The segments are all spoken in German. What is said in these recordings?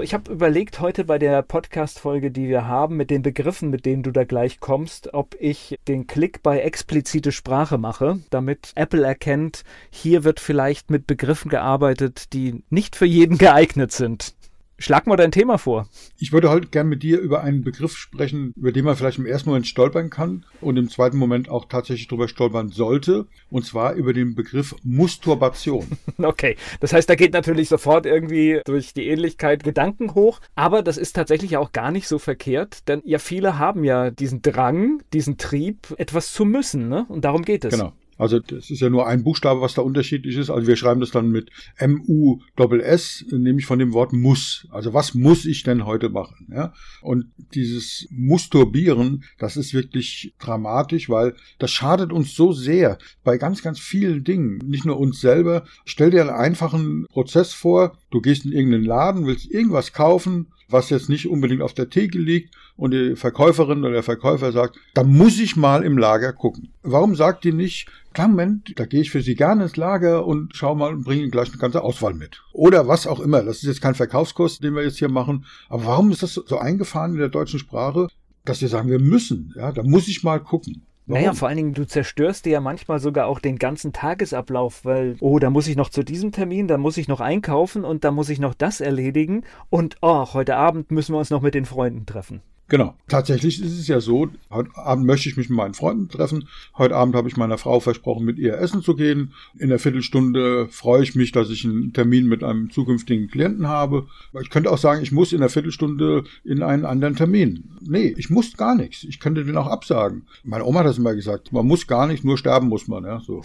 Ich habe überlegt heute bei der Podcast-Folge, die wir haben, mit den Begriffen, mit denen du da gleich kommst, ob ich den Klick bei explizite Sprache mache, damit Apple erkennt, hier wird vielleicht mit Begriffen gearbeitet, die nicht für jeden geeignet sind. Schlag mal dein Thema vor. Ich würde heute gern mit dir über einen Begriff sprechen, über den man vielleicht im ersten Moment stolpern kann und im zweiten Moment auch tatsächlich drüber stolpern sollte. Und zwar über den Begriff Musturbation. Okay, das heißt, da geht natürlich sofort irgendwie durch die Ähnlichkeit Gedanken hoch. Aber das ist tatsächlich auch gar nicht so verkehrt, denn ja, viele haben ja diesen Drang, diesen Trieb, etwas zu müssen. Ne? Und darum geht es. Genau. Also das ist ja nur ein Buchstabe, was da unterschiedlich ist. Also wir schreiben das dann mit M-U-S-S, nämlich von dem Wort muss. Also was muss ich denn heute machen? Ja? Und dieses Musturbieren, das ist wirklich dramatisch, weil das schadet uns so sehr bei ganz, ganz vielen Dingen. Nicht nur uns selber. Stell dir einen einfachen Prozess vor. Du gehst in irgendeinen Laden, willst irgendwas kaufen, was jetzt nicht unbedingt auf der Theke liegt und die Verkäuferin oder der Verkäufer sagt, da muss ich mal im Lager gucken. Warum sagt die nicht, klar, Moment, da gehe ich für Sie gerne ins Lager und schau mal und bringe Ihnen gleich eine ganze Auswahl mit. Oder was auch immer. Das ist jetzt kein Verkaufskurs, den wir jetzt hier machen. Aber warum ist das so eingefahren in der deutschen Sprache, dass wir sagen, wir müssen? Ja, da muss ich mal gucken. Warum? Naja, vor allen Dingen, du zerstörst dir ja manchmal sogar auch den ganzen Tagesablauf, weil, oh, da muss ich noch zu diesem Termin, da muss ich noch einkaufen und da muss ich noch das erledigen und, oh, heute Abend müssen wir uns noch mit den Freunden treffen. Genau. Tatsächlich ist es ja so, heute Abend möchte ich mich mit meinen Freunden treffen. Heute Abend habe ich meiner Frau versprochen, mit ihr essen zu gehen. In der Viertelstunde freue ich mich, dass ich einen Termin mit einem zukünftigen Klienten habe. Ich könnte auch sagen, ich muss in der Viertelstunde in einen anderen Termin. Nee, ich muss gar nichts. Ich könnte den auch absagen. Meine Oma hat das immer gesagt. Man muss gar nicht, nur sterben muss man. Ja, so.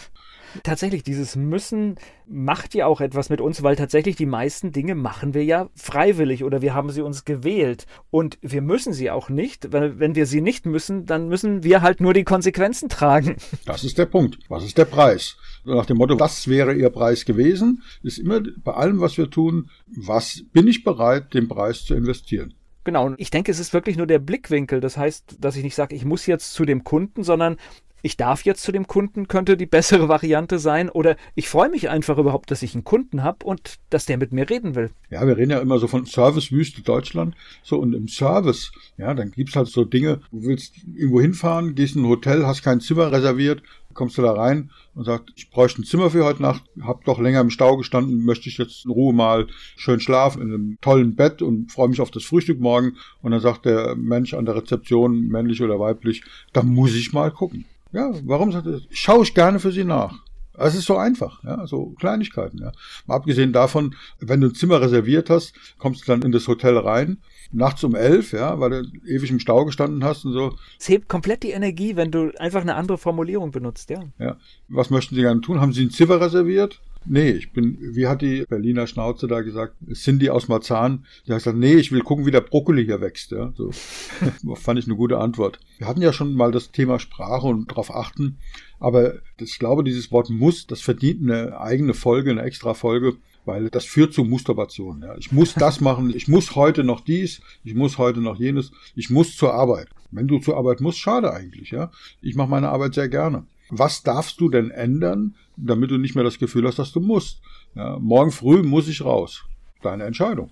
Tatsächlich, dieses Müssen macht ja auch etwas mit uns, weil tatsächlich die meisten Dinge machen wir ja freiwillig oder wir haben sie uns gewählt. Und wir müssen sie auch nicht, weil wenn wir sie nicht müssen, dann müssen wir halt nur die Konsequenzen tragen. Das ist der Punkt. Was ist der Preis? Nach dem Motto, was wäre Ihr Preis gewesen, ist immer bei allem, was wir tun, was bin ich bereit, den Preis zu investieren. Genau, und ich denke, es ist wirklich nur der Blickwinkel. Das heißt, dass ich nicht sage, ich muss jetzt zu dem Kunden, sondern ich darf jetzt zu dem Kunden, könnte die bessere Variante sein. Oder ich freue mich einfach überhaupt, dass ich einen Kunden habe und dass der mit mir reden will. Ja, wir reden ja immer so von Servicewüste Deutschland. So, und im Service, ja, dann gibt's halt so Dinge, du willst irgendwo hinfahren, gehst in ein Hotel, hast kein Zimmer reserviert, kommst du da rein und sagst, ich bräuchte ein Zimmer für heute Nacht, hab doch länger im Stau gestanden, möchte ich jetzt in Ruhe mal schön schlafen in einem tollen Bett und freue mich auf das Frühstück morgen. Und dann sagt der Mensch an der Rezeption, männlich oder weiblich, da muss ich mal gucken. Ja, warum sagt er, schaue ich gerne für Sie nach. Es ist so einfach, ja, so Kleinigkeiten, ja. Mal abgesehen davon, wenn du ein Zimmer reserviert hast, kommst du dann in das Hotel rein, nachts um elf, ja, weil du ewig im Stau gestanden hast und so. Es hebt komplett die Energie, wenn du einfach eine andere Formulierung benutzt, ja. Ja. Was möchten Sie gerne tun? Haben Sie ein Zimmer reserviert? Nee, ich bin, wie hat die Berliner Schnauze da gesagt, Cindy aus Marzahn, die hat gesagt, nee, ich will gucken, wie der Brokkoli hier wächst. Ja, so. Fand ich eine gute Antwort. Wir hatten ja schon mal das Thema Sprache und darauf achten, aber ich glaube, dieses Wort muss, das verdient eine eigene Folge, eine extra Folge, weil das führt zu Musturbation. Ja. Ich muss das machen, ich muss heute noch dies, ich muss heute noch jenes, ich muss zur Arbeit. Wenn du zur Arbeit musst, schade eigentlich, ja. Ich mache meine Arbeit sehr gerne. Was darfst du denn ändern, damit du nicht mehr das Gefühl hast, dass du musst? Ja, morgen früh muss ich raus. Deine Entscheidung.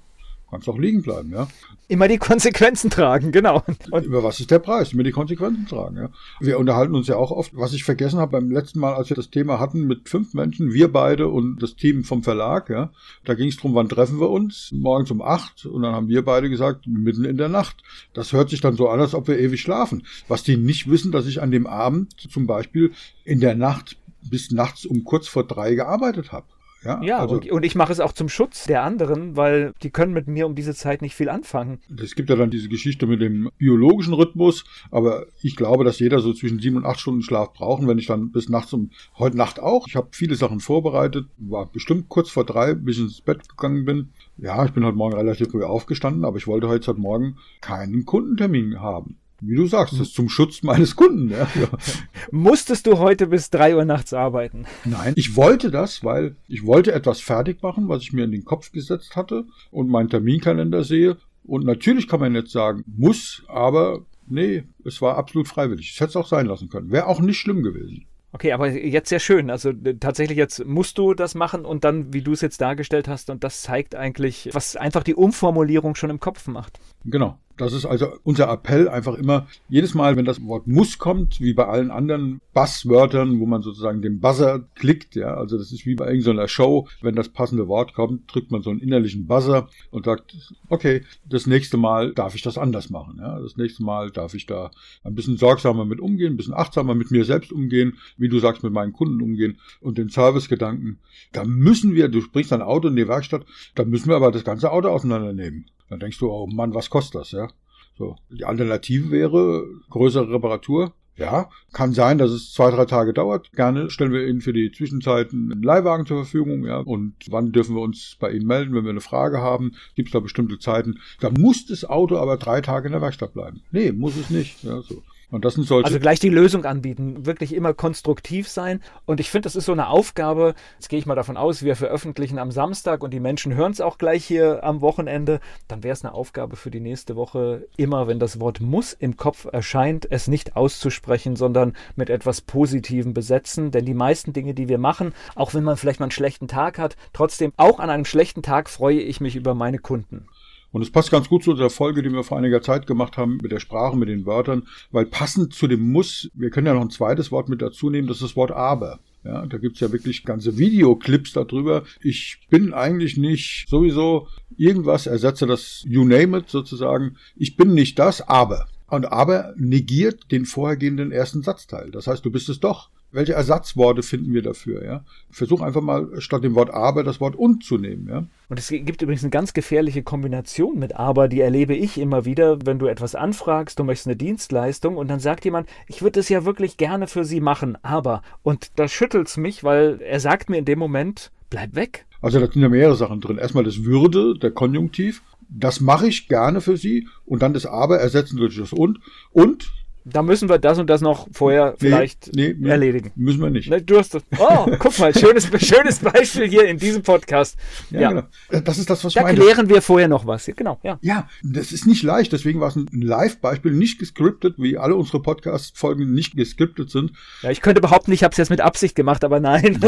Kannst auch liegen bleiben, ja. Immer die Konsequenzen tragen, genau. Und Über was ist der Preis? Immer die Konsequenzen tragen, ja. Wir unterhalten uns ja auch oft, was ich vergessen habe beim letzten Mal, als wir das Thema hatten mit fünf Menschen, wir beide und das Team vom Verlag, ja. Da ging es darum, wann treffen wir uns? Morgens um acht. Und dann haben wir beide gesagt, mitten in der Nacht. Das hört sich dann so an, als ob wir ewig schlafen. Was die nicht wissen, dass ich an dem Abend zum Beispiel in der Nacht bis nachts um kurz vor drei gearbeitet habe. Ja, ja also, und, und, ich mache es auch zum Schutz der anderen, weil die können mit mir um diese Zeit nicht viel anfangen. Es gibt ja dann diese Geschichte mit dem biologischen Rhythmus, aber ich glaube, dass jeder so zwischen sieben und acht Stunden Schlaf braucht. Und wenn ich dann bis nachts um, heute Nacht auch, ich habe viele Sachen vorbereitet, war bestimmt kurz vor drei, bis ich ins Bett gegangen bin. Ja, ich bin heute Morgen relativ früh aufgestanden, aber ich wollte heute Morgen keinen Kundentermin haben. Wie du sagst, das ist zum Schutz meines Kunden. Ja. Musstest du heute bis drei Uhr nachts arbeiten? Nein, ich wollte das, weil ich wollte etwas fertig machen, was ich mir in den Kopf gesetzt hatte und meinen Terminkalender sehe. Und natürlich kann man jetzt sagen, muss, aber nee, es war absolut freiwillig. Es hätte es auch sein lassen können. Wäre auch nicht schlimm gewesen. Okay, aber jetzt sehr schön. Also tatsächlich jetzt musst du das machen und dann, wie du es jetzt dargestellt hast, und das zeigt eigentlich, was einfach die Umformulierung schon im Kopf macht. Genau. Das ist also unser Appell einfach immer, jedes Mal, wenn das Wort muss kommt, wie bei allen anderen Buzzwörtern, wo man sozusagen den Buzzer klickt, ja, also das ist wie bei irgendeiner Show, wenn das passende Wort kommt, drückt man so einen innerlichen Buzzer und sagt, okay, das nächste Mal darf ich das anders machen, ja, das nächste Mal darf ich da ein bisschen sorgsamer mit umgehen, ein bisschen achtsamer mit mir selbst umgehen, wie du sagst, mit meinen Kunden umgehen und den Servicegedanken. Da müssen wir, du bringst dein Auto in die Werkstatt, da müssen wir aber das ganze Auto auseinandernehmen. Dann denkst du, oh Mann, was kostet das, ja? So. Die Alternative wäre größere Reparatur. Ja, kann sein, dass es zwei, drei Tage dauert. Gerne stellen wir Ihnen für die Zwischenzeit einen Leihwagen zur Verfügung. Ja, und wann dürfen wir uns bei Ihnen melden, wenn wir eine Frage haben? Gibt es da bestimmte Zeiten? Da muss das Auto aber drei Tage in der Werkstatt bleiben. Nee, muss es nicht. Ja, so. Und das solche also gleich die Lösung anbieten, wirklich immer konstruktiv sein. Und ich finde, das ist so eine Aufgabe. Jetzt gehe ich mal davon aus, wir veröffentlichen am Samstag und die Menschen hören es auch gleich hier am Wochenende. Dann wäre es eine Aufgabe für die nächste Woche, immer wenn das Wort muss im Kopf erscheint, es nicht auszusprechen, sondern mit etwas Positivem besetzen. Denn die meisten Dinge, die wir machen, auch wenn man vielleicht mal einen schlechten Tag hat, trotzdem auch an einem schlechten Tag freue ich mich über meine Kunden. Und es passt ganz gut zu der Folge, die wir vor einiger Zeit gemacht haben mit der Sprache, mit den Wörtern, weil passend zu dem Muss, wir können ja noch ein zweites Wort mit dazu nehmen, das ist das Wort aber. Ja, da gibt's ja wirklich ganze Videoclips darüber. Ich bin eigentlich nicht sowieso irgendwas, ersetze das You name it sozusagen. Ich bin nicht das, aber. Und aber negiert den vorhergehenden ersten Satzteil. Das heißt, du bist es doch welche Ersatzworte finden wir dafür, ja? Versuch einfach mal statt dem Wort aber das Wort und zu nehmen, ja? Und es gibt übrigens eine ganz gefährliche Kombination mit aber, die erlebe ich immer wieder, wenn du etwas anfragst, du möchtest eine Dienstleistung und dann sagt jemand, ich würde es ja wirklich gerne für Sie machen, aber und da schüttelt's mich, weil er sagt mir in dem Moment, bleib weg. Also da sind ja mehrere Sachen drin. Erstmal das Würde, der Konjunktiv. Das mache ich gerne für Sie und dann das aber ersetzen durch das und und da müssen wir das und das noch vorher nee, vielleicht nee, nee, erledigen. Müssen wir nicht. Du hast das. Oh, guck mal, schönes, schönes Beispiel hier in diesem Podcast. Ja, ja. Genau. Das ist das, was da ich meine. Da klären wir vorher noch was. Genau, ja. Ja, das ist nicht leicht. Deswegen war es ein Live-Beispiel, nicht gescriptet, wie alle unsere Podcast-Folgen nicht gescriptet sind. Ja, ich könnte behaupten, ich habe es jetzt mit Absicht gemacht, aber nein.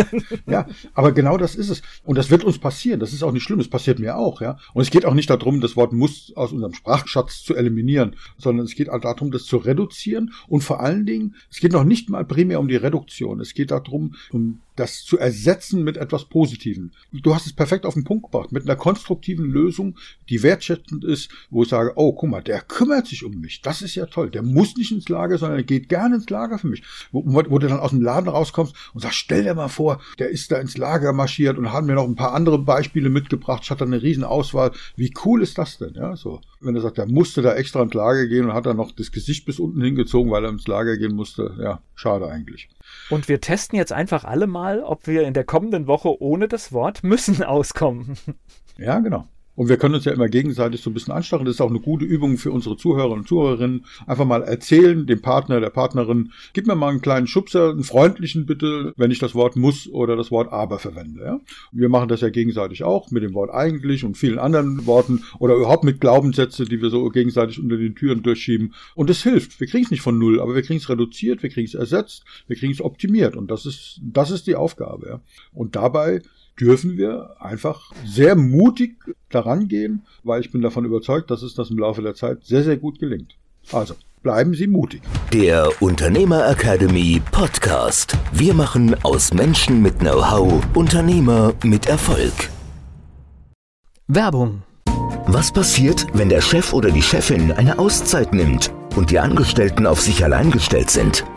ja, aber genau das ist es. Und das wird uns passieren. Das ist auch nicht schlimm. Das passiert mir auch, ja. Und es geht auch nicht darum, das Wort muss aus unserem Sprachschatz zu eliminieren, sondern es geht auch darum, das zu reduzieren reduzieren und vor allen Dingen, es geht noch nicht mal primär um die Reduktion, es geht darum, um das zu ersetzen mit etwas Positivem. Du hast es perfekt auf den Punkt gebracht, mit einer konstruktiven Lösung, die wertschätzend ist, wo ich sage, oh, guck mal, der kümmert sich um mich, das ist ja toll, der muss nicht ins Lager, sondern er geht gerne ins Lager für mich. Wo, wo du dann aus dem Laden rauskommst und sagst, stell dir mal vor, der ist da ins Lager marschiert und hat mir noch ein paar andere Beispiele mitgebracht, ich hatte eine riesen Auswahl. Wie cool ist das denn, ja, so. Wenn er sagt, er musste da extra ins Lager gehen und hat dann noch das Gesicht bis unten hingezogen, weil er ins Lager gehen musste, ja, schade eigentlich. Und wir testen jetzt einfach alle mal, ob wir in der kommenden Woche ohne das Wort müssen auskommen. Ja, genau. Und wir können uns ja immer gegenseitig so ein bisschen anstacheln. Das ist auch eine gute Übung für unsere Zuhörer und Zuhörerinnen. Einfach mal erzählen, dem Partner, der Partnerin, gib mir mal einen kleinen Schubser, einen freundlichen bitte, wenn ich das Wort muss oder das Wort aber verwende. Ja? Wir machen das ja gegenseitig auch mit dem Wort eigentlich und vielen anderen Worten oder überhaupt mit Glaubenssätze, die wir so gegenseitig unter den Türen durchschieben. Und es hilft. Wir kriegen es nicht von null, aber wir kriegen es reduziert, wir kriegen es ersetzt, wir kriegen es optimiert. Und das ist, das ist die Aufgabe. Ja? Und dabei dürfen wir einfach sehr mutig daran gehen, weil ich bin davon überzeugt, dass es das im Laufe der Zeit sehr, sehr gut gelingt. Also, bleiben Sie mutig. Der Unternehmer Academy Podcast. Wir machen aus Menschen mit Know-how Unternehmer mit Erfolg. Werbung. Was passiert, wenn der Chef oder die Chefin eine Auszeit nimmt und die Angestellten auf sich allein gestellt sind?